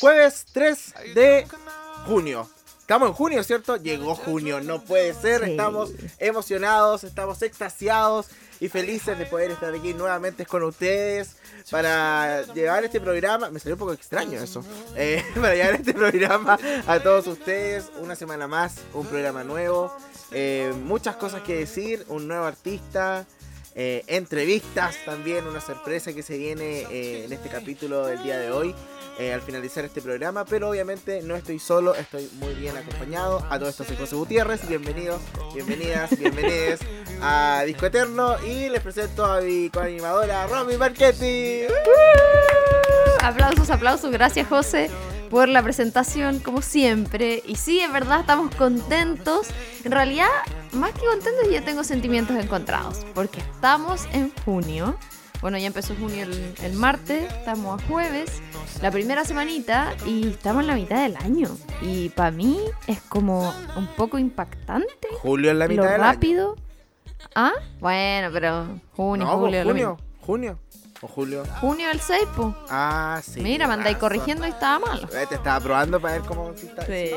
Jueves 3 de junio. Estamos en junio, ¿cierto? Llegó junio, no puede ser. Sí. Estamos emocionados, estamos extasiados y felices de poder estar aquí nuevamente con ustedes para llevar este programa. Me salió un poco extraño eso. Eh, para llevar este programa a todos ustedes. Una semana más, un programa nuevo. eh, muchas cosas que decir, un nuevo artista. eh, entrevistas también, una sorpresa que se viene en este capítulo del día de hoy eh, al finalizar este programa, pero obviamente no estoy solo, estoy muy bien acompañado. A todo esto soy José Gutiérrez, bienvenidos, bienvenidas, bienvenides a Disco Eterno y les presento a mi coanimadora Romy Marchetti. Aplausos, aplausos. Gracias, José, por la presentación, como siempre. Y sí, es verdad, estamos contentos. En realidad, más que contentos, yo tengo sentimientos encontrados. Porque estamos en junio. Bueno, ya empezó junio el, el martes, estamos a jueves, la primera semanita, y estamos en la mitad del año. Y para mí es como un poco impactante Julio en la mitad lo del año. rápido. Ah, bueno, pero junio, No, julio, pues, junio, junio o julio. Junio el 6, pues. Ah, sí. Mira, me andáis razón. corrigiendo y estaba malo. Eh, Te estaba probando para ver cómo si está- Sí.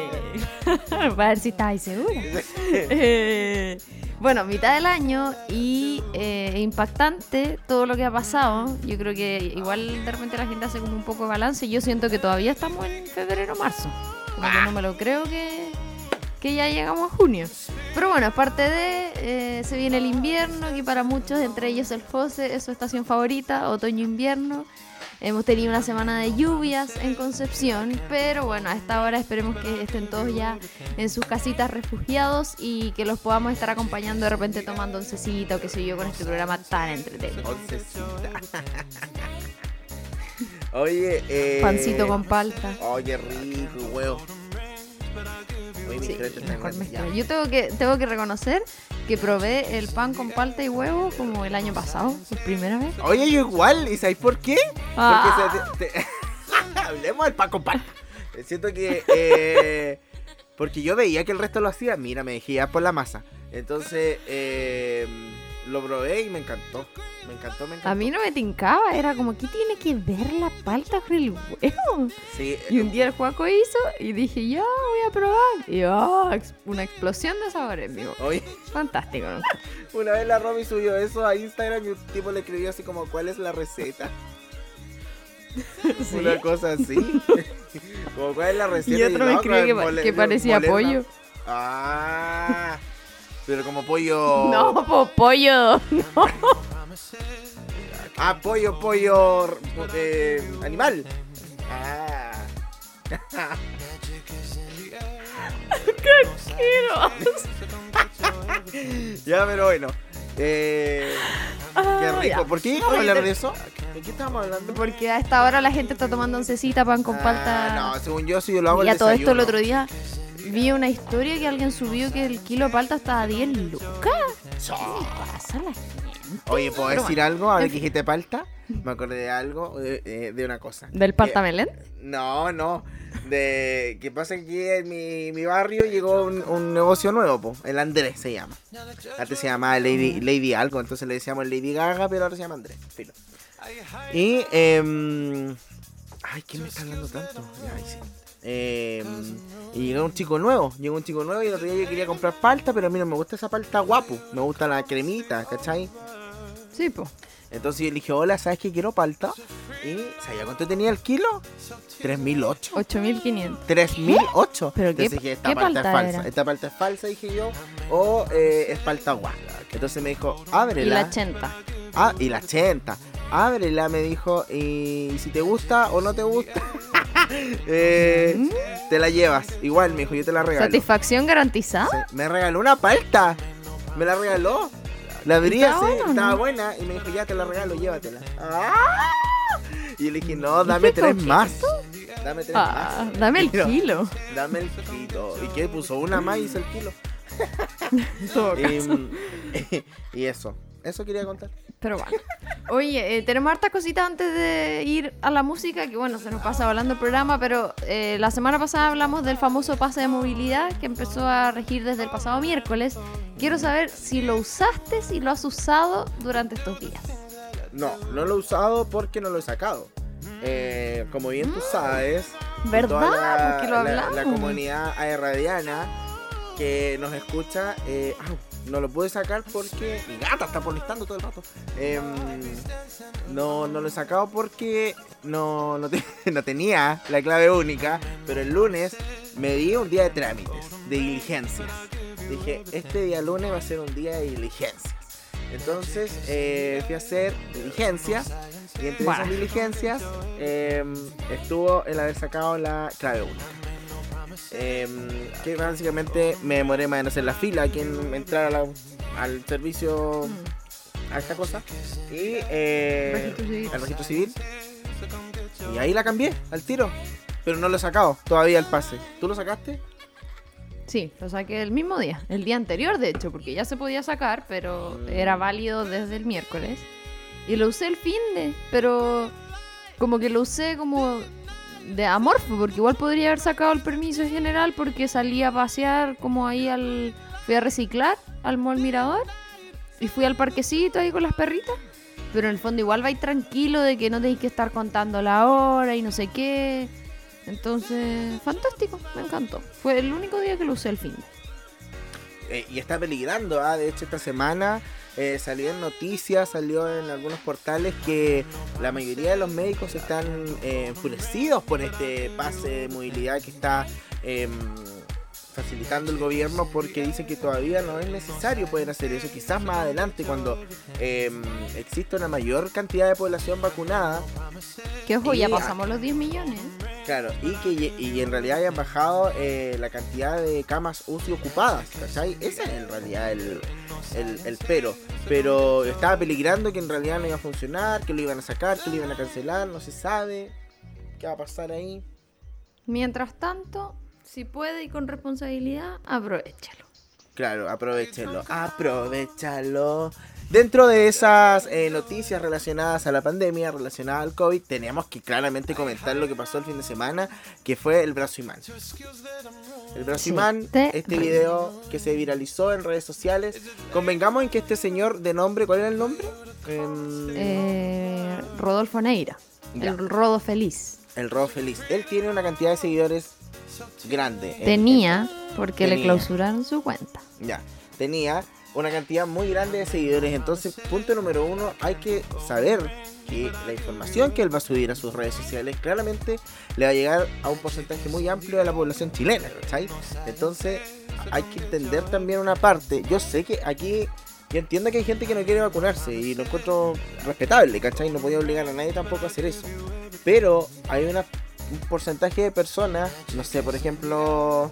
Para ver si estáis segura. Eh, bueno, mitad del año y eh, impactante todo lo que ha pasado. Yo creo que igual de repente la gente hace como un poco de balance. Yo siento que todavía estamos en febrero marzo. Como que no me lo creo que, que ya llegamos a junio. Pero bueno, aparte de, eh, se viene el invierno, que para muchos, entre ellos el José, es su estación favorita, otoño-invierno. Hemos tenido una semana de lluvias en Concepción, pero bueno, a esta hora esperemos que estén todos ya en sus casitas refugiados y que los podamos estar acompañando de repente tomando oncecita o qué sé yo con este programa tan entretenido. Oncecita. Oye, eh. Pancito con palta. Oye, rico, huevo. Sí, mejor mezcla. Yo tengo que, tengo que reconocer que probé el pan con palta y huevo como el año pasado, por primera vez. Oye, yo igual, ¿y sabéis por qué? Ah. Porque se te- te- hablemos del Pan. Siento que eh, porque yo veía que el resto lo hacía, mira, me dejé por la masa. Entonces eh, lo probé y me encantó. Me encantó, me encantó. A mí no me tincaba, era como, ¿qué tiene que ver la palta con el huevo? Sí, Y un día el Juaco hizo y dije, ya, voy a probar. Y oh, una explosión de sabores, digo. Oye, Fantástico, ¿no? una vez la Romy subió eso a Instagram y un tipo le escribió así como, ¿cuál es la receta? Sí. Una cosa así. como, ¿cuál es la receta? Y otro me no, escribió que, que parecía pollo. Ah, pero como pollo. No, po, pollo. No. Ah, pollo, pollo eh, animal. Ah. ya, pero bueno. Eh, qué Ah, rico. ya. ¿Por qué íbamos a hablar de eso? ¿De qué estábamos hablando? Porque a esta hora la gente está tomando oncecita, pan con Ah, palta. no, según yo, si yo lo hago y el a todo esto el otro día vi una historia que alguien subió que el kilo de palta estaba a 10 lucas. ¿Qué pasa la gente? Oye, ¿puedo decir bueno, algo? Ahora que dijiste palta, me acordé de algo, de, eh, de una cosa. ¿Del palta melén? No, no. De que pasa que en mi, mi barrio llegó un, un negocio nuevo, po. el Andrés se llama. Antes se llamaba Lady, Lady algo, entonces le decíamos Lady Gaga, pero ahora se llama Andrés. Filo. Y em, ay, ¿quién me está hablando tanto? Ahí sí. Em, y llegó un chico nuevo, llegó un chico nuevo y el otro día yo quería comprar palta, pero a mí no me gusta esa palta guapo, me gusta la cremita, ¿cachai? Sí, po. Entonces yo le dije, hola, ¿sabes que quiero palta? Y ¿sabía cuánto tenía el kilo? 3008. 8500. 3008. ¿Pero qué- Entonces dije, esta qué palta, es falsa. Esta palta es falsa, dije yo. O eh, es palta guapa. Entonces me dijo, Y ábrela. la 80. Ah, y la 80. Ábrela, me dijo. Y si te gusta o no te gusta, eh, te la llevas. Igual, me dijo, yo te la regalo. ¿Satisfacción garantizada? Sí, Me regaló una palta. Me la regaló. La abrí ¿Estaba así, no? estaba buena. Y me dijo, ya te la regalo, llévatela. ¡Ah! Y yo le dije, no, dame tres coqueto. más. Dame tres Ah, más. dame el kilo. Dame el kilo. ¿Y qué? Puso una más y hizo el kilo. Y eso. Eso quería contar. Pero bueno. Oye, eh, tenemos hartas cositas antes de ir a la música, que bueno, se nos pasa hablando el programa, pero eh, la semana pasada hablamos del famoso pase de movilidad que empezó a regir desde el pasado miércoles. Quiero saber si lo usaste, si lo has usado durante estos días. No, no lo he usado porque no lo he sacado. eh, como bien tú sabes, ¿Verdad? toda la, Porque lo la- la hablamos. comunidad aerradiana que nos escucha, eh, no lo pude sacar porque mi gata está molestando todo el rato. Em, no, no lo he sacado porque no, no, te- no tenía la clave única, pero el lunes me di un día de trámites, de diligencias. Dije, este día lunes va a ser un día de diligencias. Entonces eh, fui a hacer diligencias y entre esas diligencias em, estuvo el haber sacado la clave única. Em, que básicamente me demoré más en hacer la fila aquí en entrar a la- al servicio a esta cosa. Y eh, Registro al registro civil. Y ahí la cambié al tiro. Pero no lo he sacado todavía el pase. ¿tú lo sacaste? Sí, lo saqué el mismo día, el día anterior de hecho, porque ya se podía sacar, pero era válido desde el miércoles. Y lo usé el fin de, pero como que lo usé como de amorfo, porque igual podría haber sacado el permiso general porque salí a pasear como ahí al... Fui a reciclar al Mall Mirador y fui al parquecito ahí con las perritas. Pero en el fondo igual vais tranquilo de que no tenéis que estar contando la hora y no sé qué. Entonces, fantástico, me encantó. Fue el único día que lo usé el fin. Eh, y está peligrando ¿ah? de hecho esta semana eh, salió en noticias salió en algunos portales que la mayoría de los médicos están eh, enfurecidos por este pase de movilidad que está em, facilitando el gobierno porque dicen que todavía no es necesario poder hacer eso. Quizás más adelante cuando em, exista una mayor cantidad de población vacunada, Que ojo, ya pasamos los 10 millones. Claro, y que y en realidad hayan bajado eh, la cantidad de camas UCI ocupadas, ¿cachai? Ese es en realidad el, el, el pero. Pero estaba peligrando que en realidad no iba a funcionar, que lo iban a sacar, que lo iban a cancelar, no se sabe qué va a pasar ahí. Mientras tanto, si puede y con responsabilidad, aprovechalo. Claro, aprovechenlo, aprovechalo. Dentro de esas eh, noticias relacionadas a la pandemia, relacionadas al COVID, tenemos que claramente comentar lo que pasó el fin de semana, que fue el brazo imán. El brazo imán, este video que se viralizó en redes sociales. Convengamos en que este señor de nombre, ¿cuál era el nombre? Em, Eh, Rodolfo Neira, Ya. el Rodo Feliz. el Robo Feliz. Él tiene una cantidad de seguidores grande. en- Tenía, porque le clausuraron su cuenta. Ya, tenía una cantidad muy grande de seguidores. Entonces, punto número uno, hay que saber que la información que él va a subir a sus redes sociales claramente le va a llegar a un porcentaje muy amplio de la población chilena, ¿cachai? Entonces, hay que entender también una parte. Yo sé que aquí, yo entiendo que hay gente que no quiere vacunarse y lo encuentro respetable, ¿cachai? No podía obligar a nadie tampoco a hacer eso. Pero hay una, un porcentaje de personas, no sé, por ejemplo,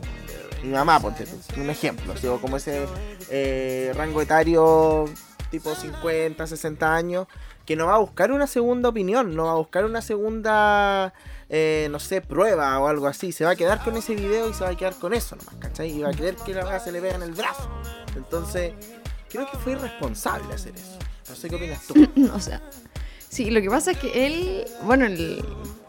mi mamá, ponte un ejemplo, así, o como ese eh, rango etario tipo 50, 60 años, que no va a buscar una segunda opinión, no va a buscar una segunda, eh, no sé, prueba o algo así, se va a quedar con ese video y se va a quedar con eso nomás, ¿cachai? Y va a creer que la weá se le pega en el brazo. Entonces, creo que fue irresponsable hacer eso. No sé qué opinas tú. o sea, sí, lo que pasa es que él, bueno, el,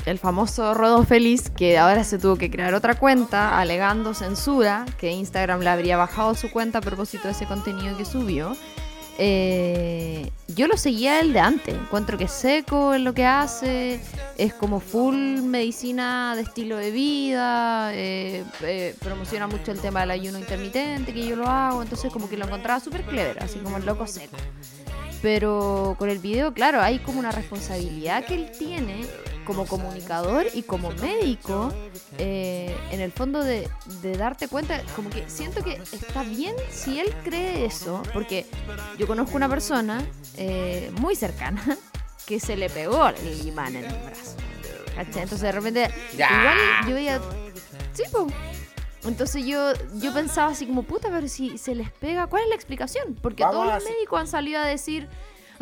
el famoso Rodo Feliz, que ahora se tuvo que crear otra cuenta alegando censura, que Instagram le habría bajado su cuenta a propósito de ese contenido que subió. eh, yo lo seguía él de antes, encuentro que es seco en lo que hace, es como full medicina de estilo de vida, eh, eh, promociona mucho el tema del ayuno intermitente, que yo lo hago, entonces como que lo encontraba súper clever, así como el loco seco. Pero con el video, claro, hay como una responsabilidad que él tiene como comunicador y como médico, eh, en el fondo de, de darte cuenta, como que siento que está bien si él cree eso, porque yo conozco una persona eh, muy cercana que se le pegó el imán en el brazo. ¿cachai? Entonces de repente, igual yo veía, sí, po. Entonces yo, yo pensaba así como, puta, pero si se les pega, ¿cuál es la explicación? Porque Vamos todos los médicos han salido a decir,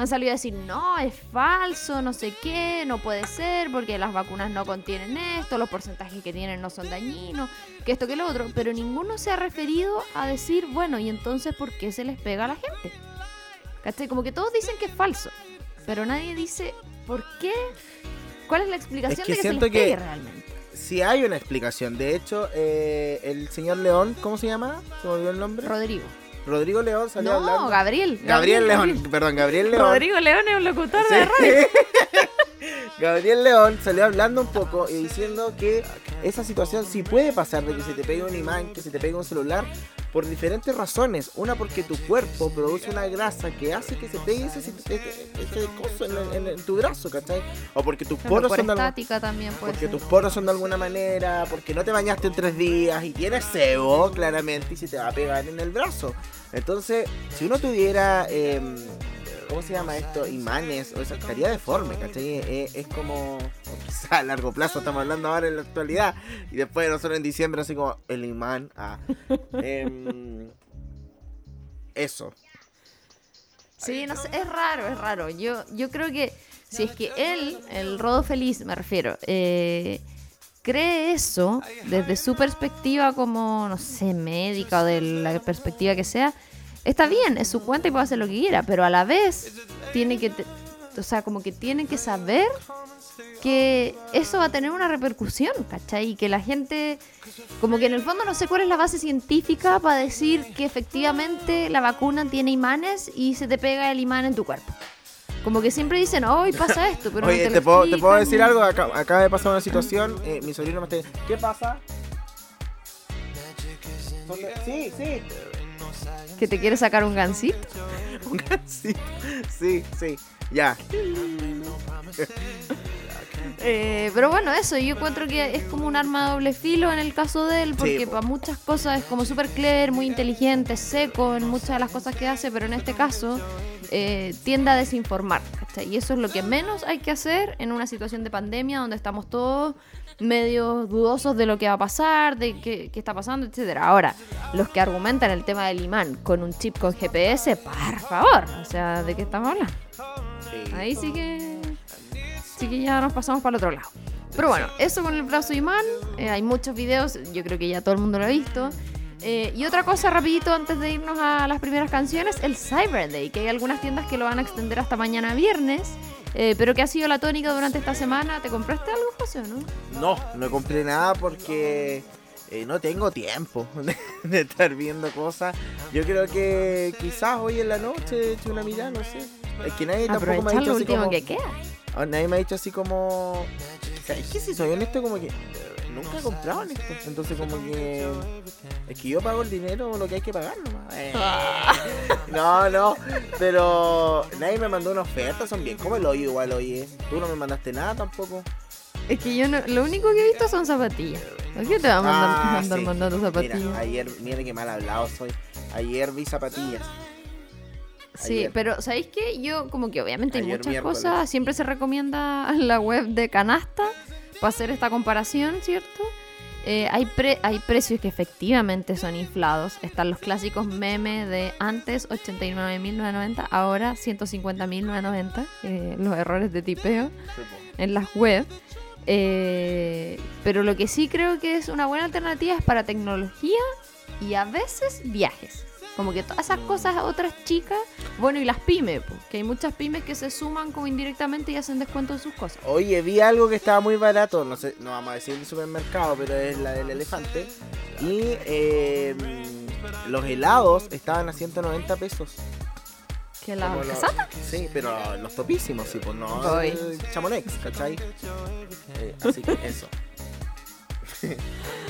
han salido a decir, no, es falso, no sé qué, no puede ser, porque las vacunas no contienen esto, los porcentajes que tienen no son dañinos, que esto, que lo otro, pero ninguno se ha referido a decir, bueno, y entonces, ¿por qué se les pega a la gente? ¿Cachai? Como que todos dicen que es falso, pero nadie dice, ¿por qué? ¿Cuál es la explicación que de que se les que- pegue realmente? Si hay una explicación, de hecho, eh, el señor León, ¿cómo se llama? ¿Se me olvidó el nombre? Rodrigo. Rodrigo León salió No, hablando. Gabriel. Gabriel León, perdón, Gabriel León. Rodrigo León es un locutor Sí. de radio. Gabriel León salió hablando un poco y diciendo que esa situación sí puede pasar de que se te pegue un imán, que se te pegue un celular, por diferentes razones. Una porque tu cuerpo produce una grasa que hace que se pegue ese, ese, coso en, en- en tu brazo, ¿cachai? O porque tus poros por son de algún- también puede porque ser. tus poros son de alguna manera, porque no te bañaste en tres días y tienes sebo, claramente, y se te va a pegar en el brazo. Entonces, si uno tuviera, em, ¿cómo se llama esto? Imanes, o sea, estaría deforme, ¿cachai? Eh, es como, o quizá a largo plazo, estamos hablando ahora en la actualidad, y después nosotros en diciembre, así como el imán. Ah. Em, eso. Sí, no sé, es raro, es raro. Yo, yo creo que si es que él, el Rodo Feliz, me refiero, eh, cree eso desde su perspectiva como, no sé, médica o de la perspectiva que sea, está bien, es su cuenta y puede hacer lo que quiera, pero a la vez tiene que, te- o sea, como que tiene que saber que eso va a tener una repercusión, ¿cachai? Y que la gente, como que en el fondo no sé cuál es la base científica para decir que efectivamente la vacuna tiene imanes y se te pega el imán en tu cuerpo. Como que siempre dicen, hoy pasa esto, pero no Oye, te, te, lo puedo, te puedo explican. decir algo? Acá- acaba de pasar una situación, eh, mi sobrino me está ¿qué pasa? Sí, sí. Que te quiere sacar un gansito. Un gansito. Sí, sí. Ya. Eh, pero bueno, eso, yo encuentro que es como un arma de doble filo en el caso de él, porque po. para muchas cosas es como súper clever, muy inteligente, seco en muchas de las cosas que hace, pero en este caso eh, tiende a desinformar. ¿cachai? Y eso es lo que menos hay que hacer en una situación de pandemia donde estamos todos medio dudosos de lo que va a pasar, de qué, qué está pasando, etcétera. Ahora, los que argumentan el tema del imán con un chip con GPS, por favor, o sea, ¿de qué estamos hablando? Ahí sí que. Sí que ya nos pasamos para el otro lado. Pero bueno, eso con el brazo imán. eh, hay muchos videos, yo creo que ya todo el mundo lo ha visto. Eh, y otra cosa rapidito antes de irnos a las primeras canciones, el Cyber Day, que hay algunas tiendas que lo van a extender hasta mañana viernes, eh, pero que ha sido la tónica durante esta semana. ¿Te compraste algo, José, o no? No, no compré nada porque eh, no tengo tiempo de, de estar viendo cosas. Yo creo que quizás hoy en la noche eche una mirada, no sé. Es que nadie tampoco me ha dicho lo así último como... que queda. Ah, Nadie me ha dicho así como... Es que si soy honesto como que... eh, Nunca he comprado en esto. Entonces como que... Es que yo pago el dinero lo que hay que pagar nomás. Eh, No, no. Pero nadie me mandó una oferta. Son bien como el hoyo igual, oye. Tú no me mandaste nada tampoco. Es que yo no, lo único que he visto son zapatillas. ¿Por qué te va a mandar, Ah, andar sí. mandando zapatillas? Mira, ayer, mira qué mal hablado soy. Ayer vi zapatillas. Sí, Ayer. pero ¿sabéis qué? Yo como que obviamente hay muchas miércoles. cosas, siempre se recomienda la web de Canasta para hacer esta comparación, ¿cierto? Eh, hay, pre- hay precios que efectivamente son inflados. Están los clásicos memes de antes 89.990, ahora 150.990, eh, los errores de tipeo en las web. Eh, pero lo que sí creo que es una buena alternativa es para tecnología y a veces viajes. Como que todas esas cosas otras chicas, bueno, y las pymes, po, que hay muchas pymes que se suman como indirectamente y hacen descuento en sus cosas. Oye, vi algo que estaba muy barato. No sé, no vamos a decir el supermercado, pero es la del elefante. Y eh, los helados estaban a 190 pesos. Como los- casata. Sí, pero los topísimos, sí, pues no el chamonex, ¿cachai? Eh, así que eso.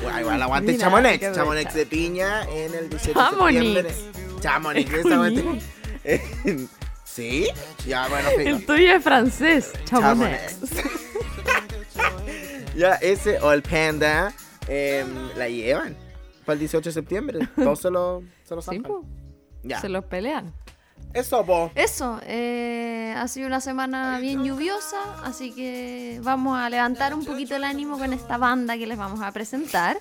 Bueno, igual aguante Mira, chamonex brecha. de piña en el 18 de Chamonix. septiembre. Chamonix, exactamente. ¿Sí? Ya, bueno, fijo. El tuyo es francés, chamonex. ya, ese o el panda em, la llevan para el 18 de septiembre. Todos se lo, se lo Sí, zampan. po, Ya. se los pelean. Eso, po. Eso, eh, ha sido una semana bien lluviosa, así que vamos a levantar un poquito el ánimo con esta banda que les vamos a presentar.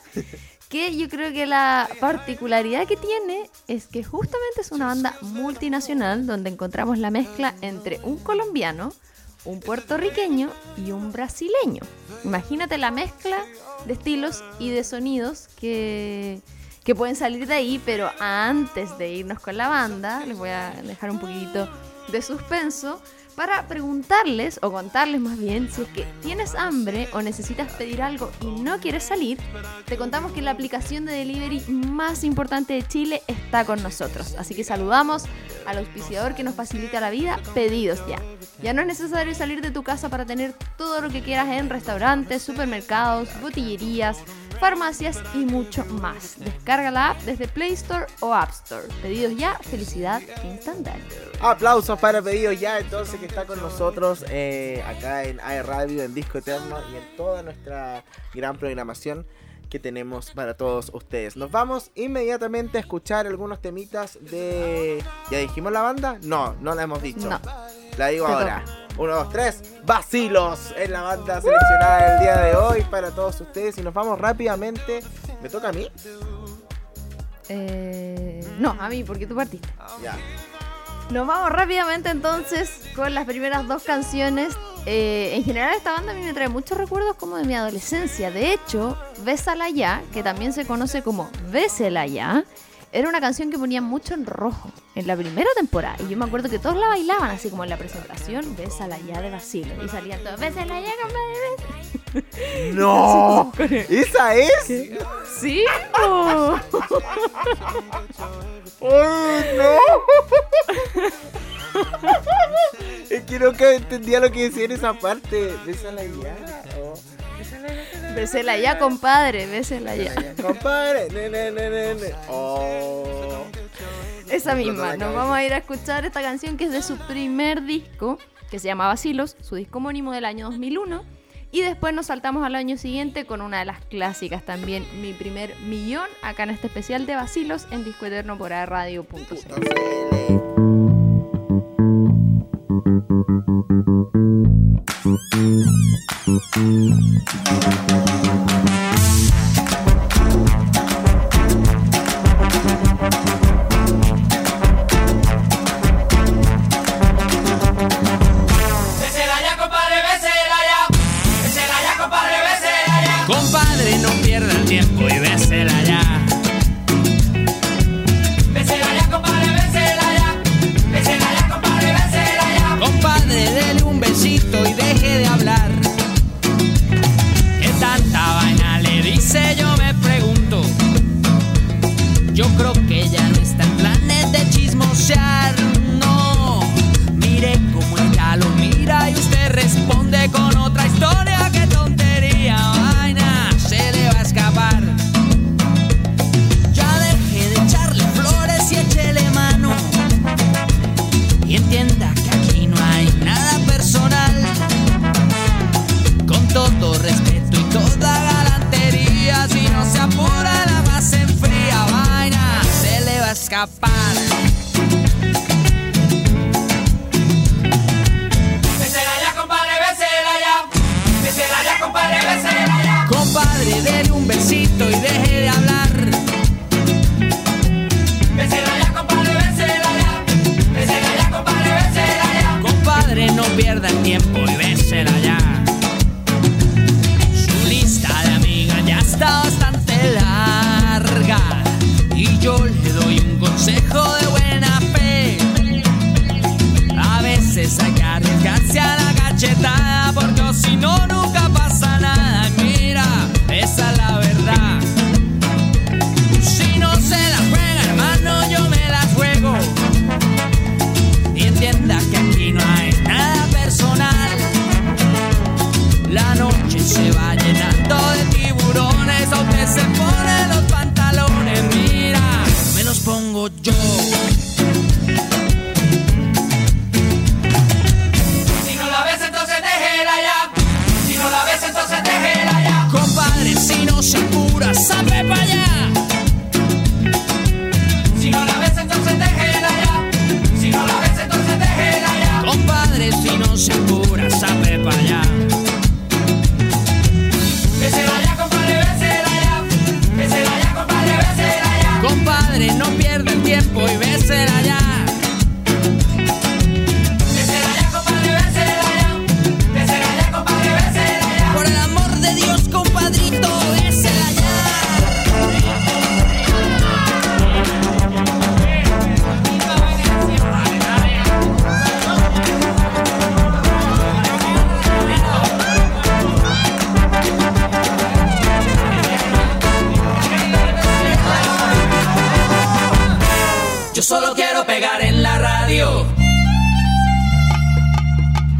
Que yo creo que la particularidad que tiene es que justamente es una banda multinacional donde encontramos la mezcla entre un colombiano, un puertorriqueño y un brasileño. Imagínate la mezcla de estilos y de sonidos que, que pueden salir de ahí, pero antes de irnos con la banda, les voy a dejar un poquitito de suspenso para preguntarles o contarles más bien si es que tienes hambre o necesitas pedir algo y no quieres salir, te contamos que la aplicación de delivery más importante de Chile está con nosotros. Así que saludamos al auspiciador que nos facilita la vida, pedidos ya. Ya no es necesario salir de tu casa para tener todo lo que quieras en restaurantes, supermercados, botillerías, farmacias y mucho más. Descarga la app desde Play Store o App Store. Pedidos ya, felicidad instantánea. Aplausos para pedidos ya, entonces que está con nosotros eh, acá en AE Radio, en Disco Eterno y en toda nuestra gran programación que tenemos para todos ustedes. Nos vamos inmediatamente a escuchar algunos temitas de... ¿Ya dijimos la banda? No, no la hemos dicho. No. La digo ahora. Uno, dos, tres. Vacilos es la banda seleccionada el día de hoy para todos ustedes. Y nos vamos rápidamente. ¿Me toca a mí? Eh, no, a mí, porque tú partiste. Ya. Nos vamos rápidamente entonces con las primeras dos canciones. Eh, en general esta banda a mí me trae muchos recuerdos como de mi adolescencia. De hecho, Bésala ya, que también se conoce como Bésela ya, era una canción que ponían mucho en rojo en la primera temporada. Y yo me acuerdo que todos la bailaban así como en la presentación, Bésala ya de Basilo. Y salían todos, Bésala ya, compadre, ¡No! ¿Esa es? bésala". Sí. ¡Ay, no! es que nunca entendía lo que decía en esa parte. Bésala ya. Oh. Bésela ya, compadre, bésela ya. Compadre. Ne, ne, ne. Oh. Esa misma. Nos vamos a ir a escuchar esta canción que es de su primer disco, que se llama Vacilos, su disco homónimo del año 2001. Y después nos saltamos al año siguiente con una de las clásicas también, Mi Primer Millón, acá en este especial de Vacilos en Disco Eterno por radio.cl. Bésela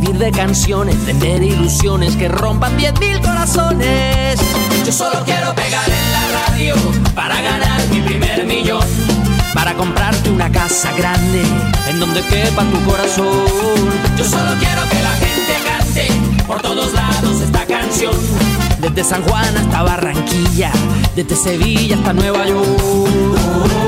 vivir de canciones, vender ilusiones que rompan 10.000 corazones. Yo solo quiero pegar en la radio para ganar mi primer millón. Para comprarte una casa grande en donde quepa tu corazón. Yo solo quiero que la gente cante por todos lados esta canción. Desde San Juan hasta Barranquilla, desde Sevilla hasta Nueva York.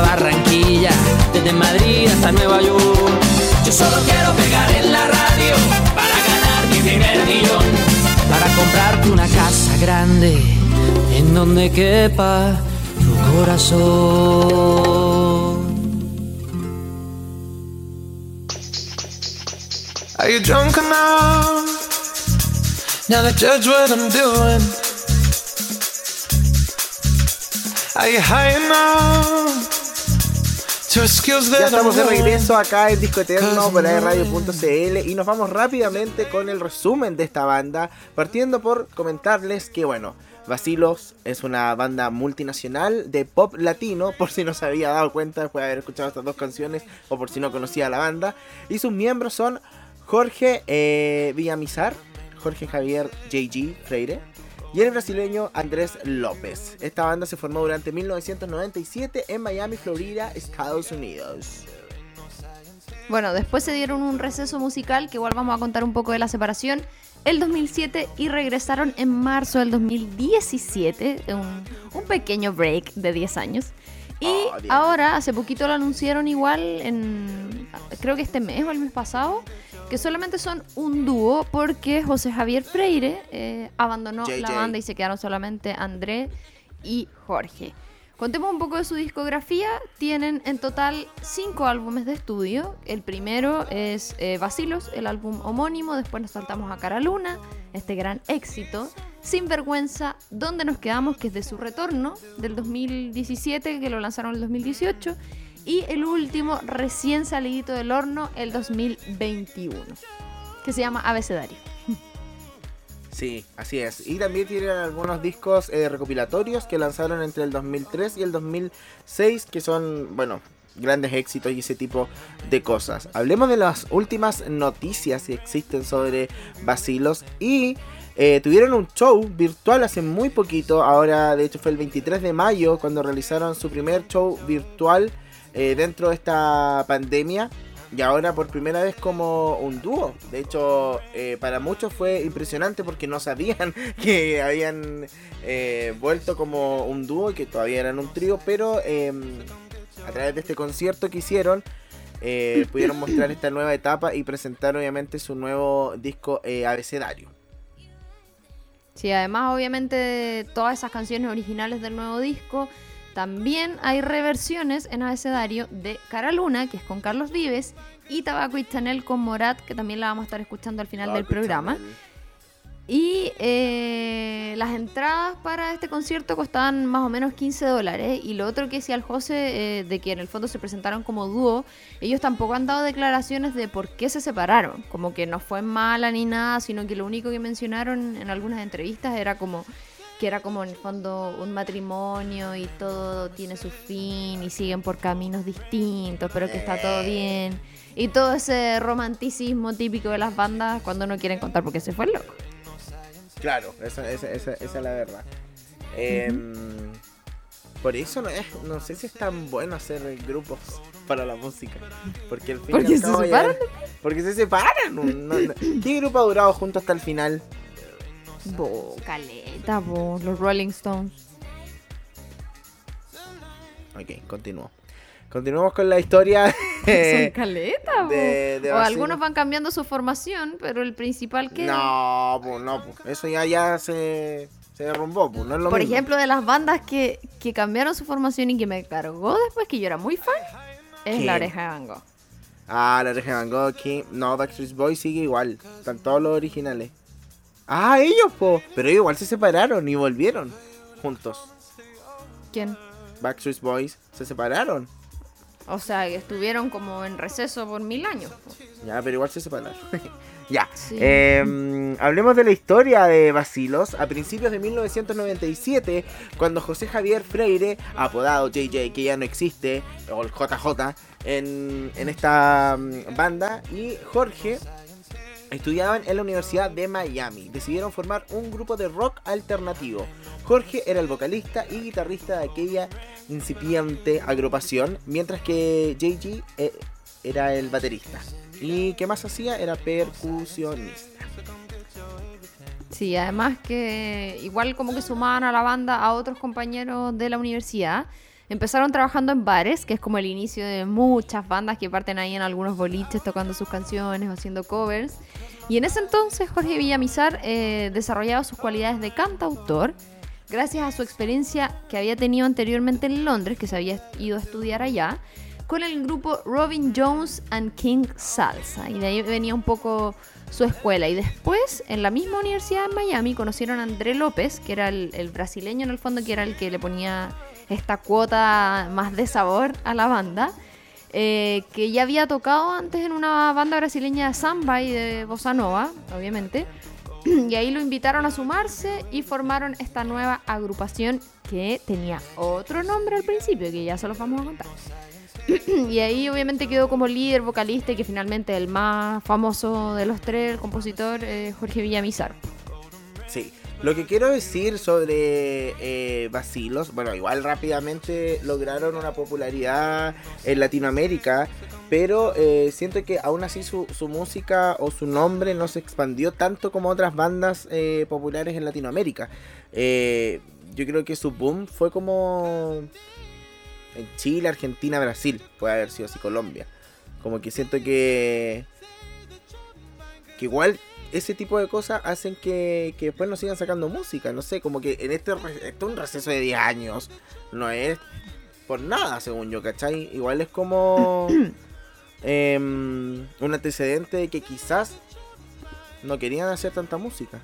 Barranquilla, desde Madrid hasta Nueva York. Yo solo quiero pegar en la radio para ganar mi primer millón. Para comprarte una casa grande en donde quepa tu corazón. Are you drunk enough now to judge what I'm doing? Are you high enough Ya estamos de regreso acá en Disco Eterno por radio.cl y nos vamos rápidamente con el resumen de esta banda, partiendo por comentarles que bueno, Vacilos es una banda multinacional de pop latino, por si no se había dado cuenta después de haber escuchado estas dos canciones o por si no conocía a la banda, y sus miembros son Jorge eh, Villamizar, Jorge Javier JG Freire, y el brasileño Andrés López. Esta banda se formó durante 1997 en Miami, Florida, Estados Unidos. Bueno, después se dieron un receso musical, que igual vamos a contar un poco de la separación, el 2007 y regresaron en marzo del 2017, un, un pequeño break de 10 años. Y Oh, ahora, hace poquito lo anunciaron igual, en creo que este mes o el mes pasado, que solamente son un dúo porque José Javier Freire eh, abandonó la banda y se quedaron solamente André y Jorge. Contemos un poco de su discografía. Tienen en total cinco álbumes de estudio. El primero es eh, Vacilos, el álbum homónimo. Después nos saltamos a Cara Luna, este gran éxito. Sin vergüenza, ¿Dónde nos quedamos? Que es de su retorno del 2017, que lo lanzaron en el 2018. Y el último, recién salidito del horno, el 2021, que se llama Abecedario. Sí, así es. Y también tienen algunos discos eh, recopilatorios que lanzaron entre el 2003 y el 2006, que son, bueno, grandes éxitos y ese tipo de cosas. Hablemos de las últimas noticias que existen sobre Basilos y eh, tuvieron un show virtual hace muy poquito, ahora de hecho fue el 23 de mayo cuando realizaron su primer show virtual eh, dentro de esta pandemia y ahora por primera vez como un dúo. De hecho, eh, para muchos fue impresionante porque no sabían que habían eh, vuelto como un dúo y que todavía eran un trío, pero em, a través de este concierto que hicieron, eh, pudieron mostrar esta nueva etapa y presentar obviamente su nuevo disco abecedario. Sí, además obviamente todas esas canciones originales del nuevo disco también hay reversiones en abecedario de Cara Luna, que es con Carlos Vives, y Tabaco y Chanel con Morat, que también la vamos a estar escuchando al final del programa. Y eh, las entradas para este concierto costaban más o menos 15 dólares. Y lo otro que decía el José, eh, de que en el fondo se presentaron como dúo, ellos tampoco han dado declaraciones de por qué se separaron. Como que no fue mala ni nada, sino que lo único que mencionaron en algunas entrevistas era como que era como en el fondo un matrimonio y todo tiene su fin y siguen por caminos distintos, pero que está todo bien. Y todo ese romanticismo típico de las bandas cuando no quieren contar porque se fue el loco. Claro, esa, esa, esa, esa es la verdad. Em, por eso no, es, no sé si es tan bueno hacer grupos para la música. Porque al fin y Porque se cabo ya- separan. Porque se separan. no- no-. ¿Qué grupo ha durado juntos hasta el final? Bo, caleta, bo, los Rolling Stones. Ok, continúo. Continuamos con la historia. Son caleta, bo. de- de o algunos van cambiando su formación, pero el principal que... no, pues no, pues. Eso ya, ya se, se derrumbó, pues. No es lo Por mismo. ejemplo, de las bandas que, que cambiaron su formación y que me cargó después, que yo era muy fan, es. La Oreja de Van Gogh. Ah, la Oreja de Van Gogh, King- No, Backstreet Boys sigue igual. Están todos los originales. Ah, ellos, po. Pero ellos igual se separaron y volvieron juntos. ¿Quién? Backstreet Boys se separaron. O sea, estuvieron como en receso por mil años. po. Ya, pero igual se separaron. ya. Sí. Eh, hablemos de la historia de Basilos. A principios de 1997, cuando José Javier Freire, apodado JJ, que ya no existe, o el JJ, en, en esta mm, banda, y Jorge estudiaban en la Universidad de Miami. Decidieron formar un grupo de rock alternativo. Jorge era el vocalista y guitarrista de aquella incipiente agrupación, mientras que JG eh, era el baterista. ¿Y qué más hacía? Era percusionista. Sí, además que igual como que sumaban a la banda a otros compañeros de la universidad. Empezaron trabajando en bares, que es como el inicio de muchas bandas que parten ahí en algunos boliches tocando sus canciones o haciendo covers. Y en ese entonces Jorge Villamizar eh, desarrollaba sus cualidades de cantautor gracias a su experiencia que había tenido anteriormente en Londres, que se había ido a estudiar allá, con el grupo Robin Jones and King Salsa. Y de ahí venía un poco su escuela. Y después, en la misma universidad en Miami, conocieron a André López, que era el, el brasileño en el fondo, que era el que le ponía esta cuota más de sabor a la banda. eh, que ya había tocado antes en una banda brasileña de samba y de bossa nova, obviamente. Y ahí lo invitaron a sumarse y formaron esta nueva agrupación que tenía otro nombre al principio, que ya se los vamos a contar. y ahí obviamente quedó como líder vocalista y que finalmente el más famoso de los tres, el compositor eh, Jorge Villamizar. Sí. Lo que quiero decir sobre eh, Basilos, bueno, igual rápidamente lograron una popularidad en Latinoamérica, pero eh, siento que aún así su, su música o su nombre no se expandió tanto como otras bandas eh, populares en Latinoamérica. Eh, yo creo que su boom fue como en Chile, Argentina, Brasil, puede haber sido así Colombia. Como que siento que que igual ese tipo de cosas hacen que, que después nos sigan sacando música. No sé, como que en este, re- esto es un receso de 10 años. No es por nada, según yo, ¿cachai? Igual es como em, un antecedente de que quizás no querían hacer tanta música.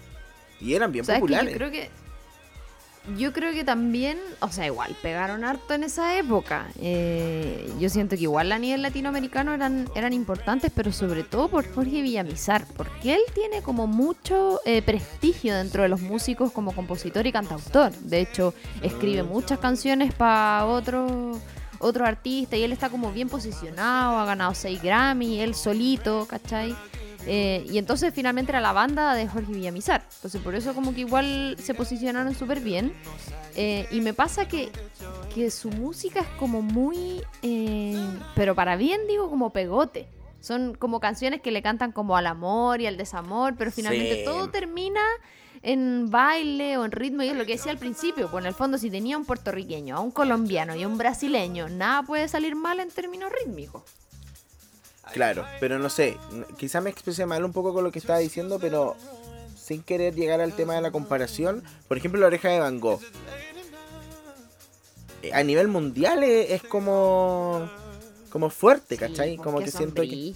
Y eran bien populares. Yo creo que. Yo creo que también, o sea, igual pegaron harto en esa época. Eh, yo siento que igual a nivel latinoamericano eran, eran importantes, pero sobre todo por Jorge Villamizar, porque él tiene como mucho eh, prestigio dentro de los músicos como compositor y cantautor. De hecho, escribe muchas canciones para otro, otro artista y él está como bien posicionado, ha ganado 6 Grammy, él solito, ¿cachai? Eh, y entonces finalmente era la banda de Jorge Villamizar. Entonces por eso como que igual se posicionaron súper bien. Eh, y me pasa que, que su música es como muy... eh, pero para bien digo como pegote. Son como canciones que le cantan como al amor y al desamor, pero finalmente Sí. todo termina en baile o en ritmo y es lo que decía al principio, pues en el fondo si tenía un puertorriqueño, a un colombiano y a un brasileño, nada puede salir mal en términos rítmicos. Claro, pero no sé, quizá me expresé mal un poco con lo que estaba diciendo, pero sin querer llegar al tema de la comparación, por ejemplo, la oreja de Van Gogh. Eh, A nivel mundial es, es como como fuerte, ¿cachai? Sí, como que siento que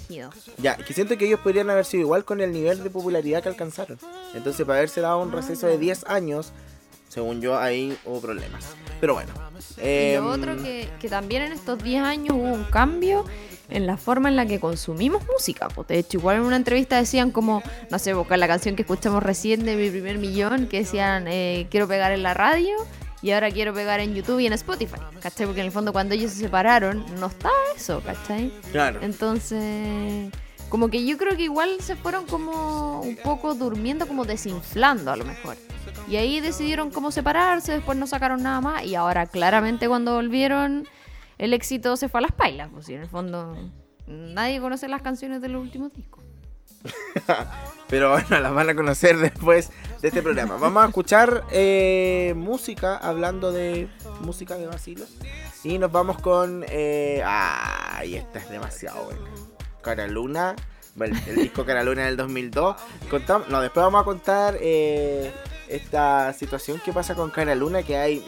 ya, que siento que ellos podrían haber sido igual con el nivel de popularidad que alcanzaron. Entonces, para haberse dado un receso de 10 años, según yo, ahí hubo problemas. Pero bueno. Y em, lo otro que, que también en estos 10 años hubo un cambio en la forma en la que consumimos música. pues. De hecho, igual en una entrevista decían como, no sé, buscar la canción que escuchamos recién de mi primer millón, que decían, eh, quiero pegar en la radio y ahora quiero pegar en YouTube y en Spotify. ¿Cachai? Porque en el fondo cuando ellos se separaron no estaba eso, ¿cachai? Claro. Entonces, como que yo creo que igual se fueron como un poco durmiendo, como desinflando a lo mejor. Y ahí decidieron cómo separarse, después no sacaron nada más y ahora claramente cuando volvieron el éxito se fue a las pailas, pues y en el fondo nadie conoce las canciones de los últimos discos. Pero bueno, las van a conocer después de este programa. Vamos a escuchar eh, música, hablando de música de vacilos. Y nos vamos con... Eh, ay, esta es demasiado buena. Cara Luna, bueno, el disco Cara Luna del 2002. Contam- no, después vamos a contar eh, esta situación que pasa con Cara Luna, que hay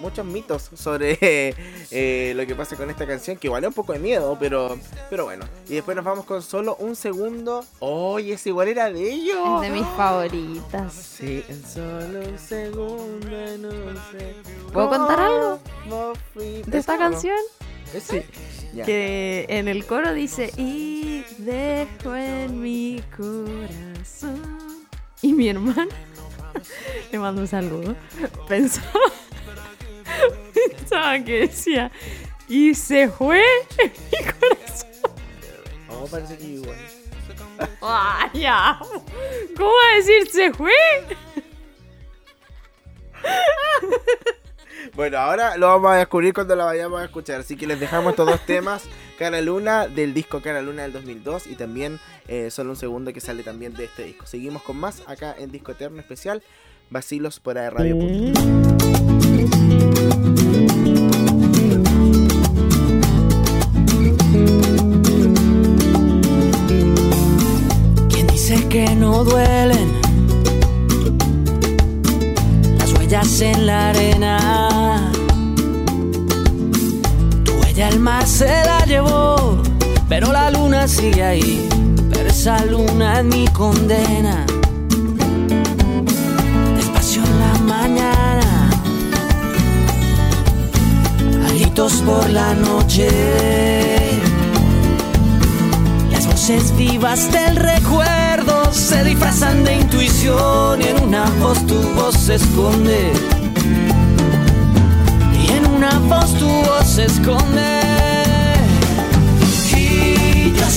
muchos mitos sobre eh, lo que pasa con esta canción, que igual es un poco de miedo, pero, pero bueno. Y después nos vamos con solo un segundo. Oye, ese igual era de ellos. Es de mis favoritas. Sí, en solo un segundo. ¿Puedo contar algo ¿Cómo fui- De esta canción, Eh, Sí. Que en el coro dice, y dejo en mi corazón. Y mi hermana, le mando un saludo, pensaba, pensaba que decía, y se fue en mi corazón. Oh, parece que igual. ¡Ah, ya! ¿Cómo va a decir se fue? Bueno, ahora lo vamos a descubrir cuando la vayamos a escuchar. Así que les dejamos estos dos temas: Cara Luna del disco Cara Luna del 2002 y también eh, solo un segundo que sale también de este disco. Seguimos con más acá en Disco Eterno Especial. Vacilos por Radio. Sigue ahí. Pero esa luna es mi condena. Despacio en la mañana, a gritos por la noche. Las voces vivas del recuerdo se disfrazan de intuición y en una voz tu voz se esconde. Y en una voz tu voz se esconde.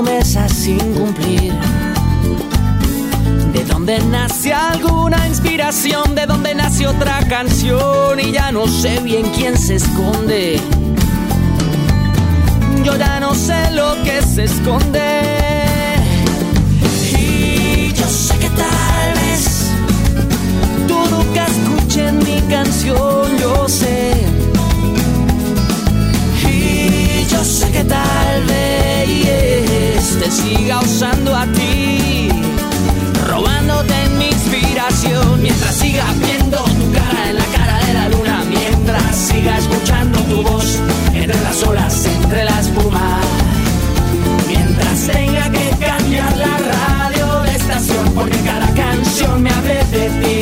una promesa sin cumplir. De dónde nace alguna inspiración, de dónde nace otra canción y ya no sé bien quién se esconde. Yo ya no sé lo que se esconde. Y yo sé que tal vez tú nunca escuches mi canción, yo sé. Y yo sé que tal vez siga usando a ti, robándote mi inspiración, mientras siga viendo tu cara en la cara de la luna, mientras siga escuchando tu voz entre las olas, entre la espuma, mientras tenga que cambiar la radio de estación, porque cada canción me hable de ti,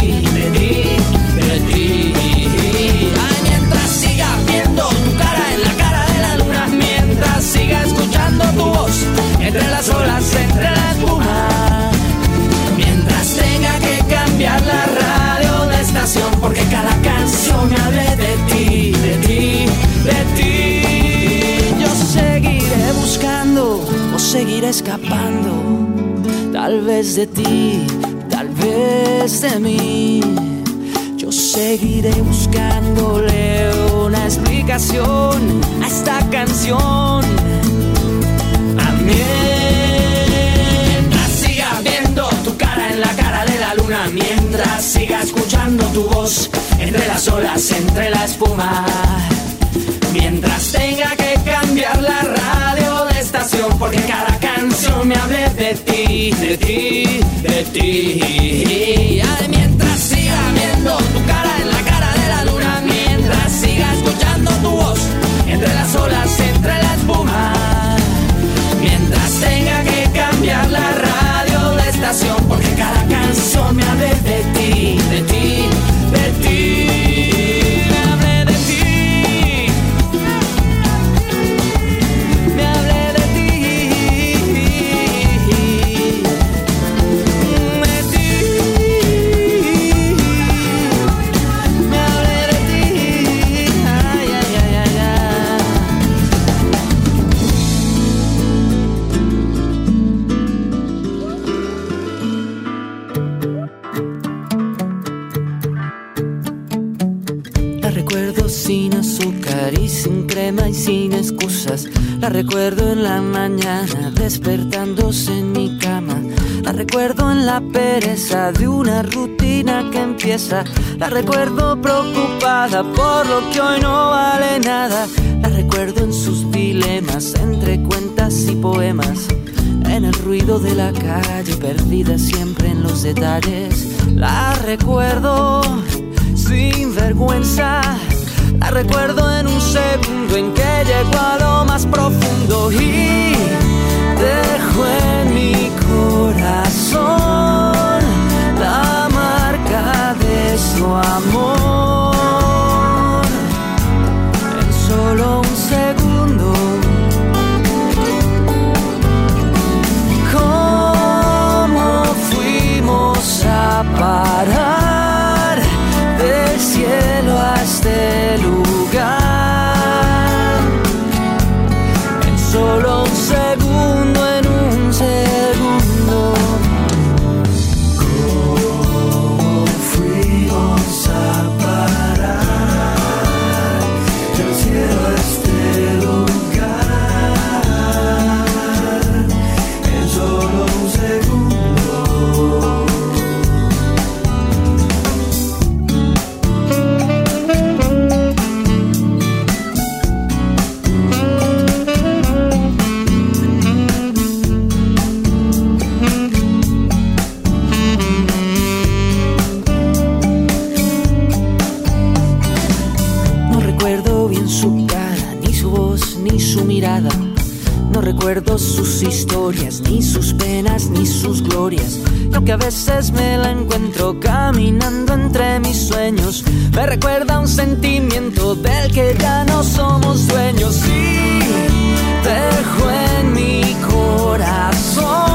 entre las olas, entre la espuma, mientras tenga que cambiar la radio de estación, porque cada canción hable de ti, de ti, de ti. Yo seguiré buscando o seguiré escapando, tal vez de ti, tal vez de mí. Yo seguiré buscándole una explicación a esta canción. Siga escuchando tu voz entre las olas, entre la espuma. Mientras tenga que cambiar la radio de estación, porque cada canción me hable de ti, de ti, de ti. Ay, mientras siga viendo tu cara en la cara de la luna, mientras siga escuchando tu voz entre las olas, entre la porque cada canción me hable de ti, de ti, de ti. La recuerdo sin azúcar y sin crema y sin excusas. La recuerdo en la mañana despertándose en mi cama. La recuerdo en la pereza de una rutina que empieza. La recuerdo preocupada por lo que hoy no vale nada. La recuerdo en sus dilemas entre cuentas y poemas. En el ruido de la calle, perdida siempre en los detalles. La recuerdo sin vergüenza. La recuerdo en un segundo en que llegó a lo más profundo y dejó en mi corazón la marca de su amor. En solo un segundo. ¿Cómo fuimos a parar este lugar? veces me la encuentro caminando entre mis sueños. Me recuerda un sentimiento del que ya no somos dueños. Sí, te dejo en mi corazón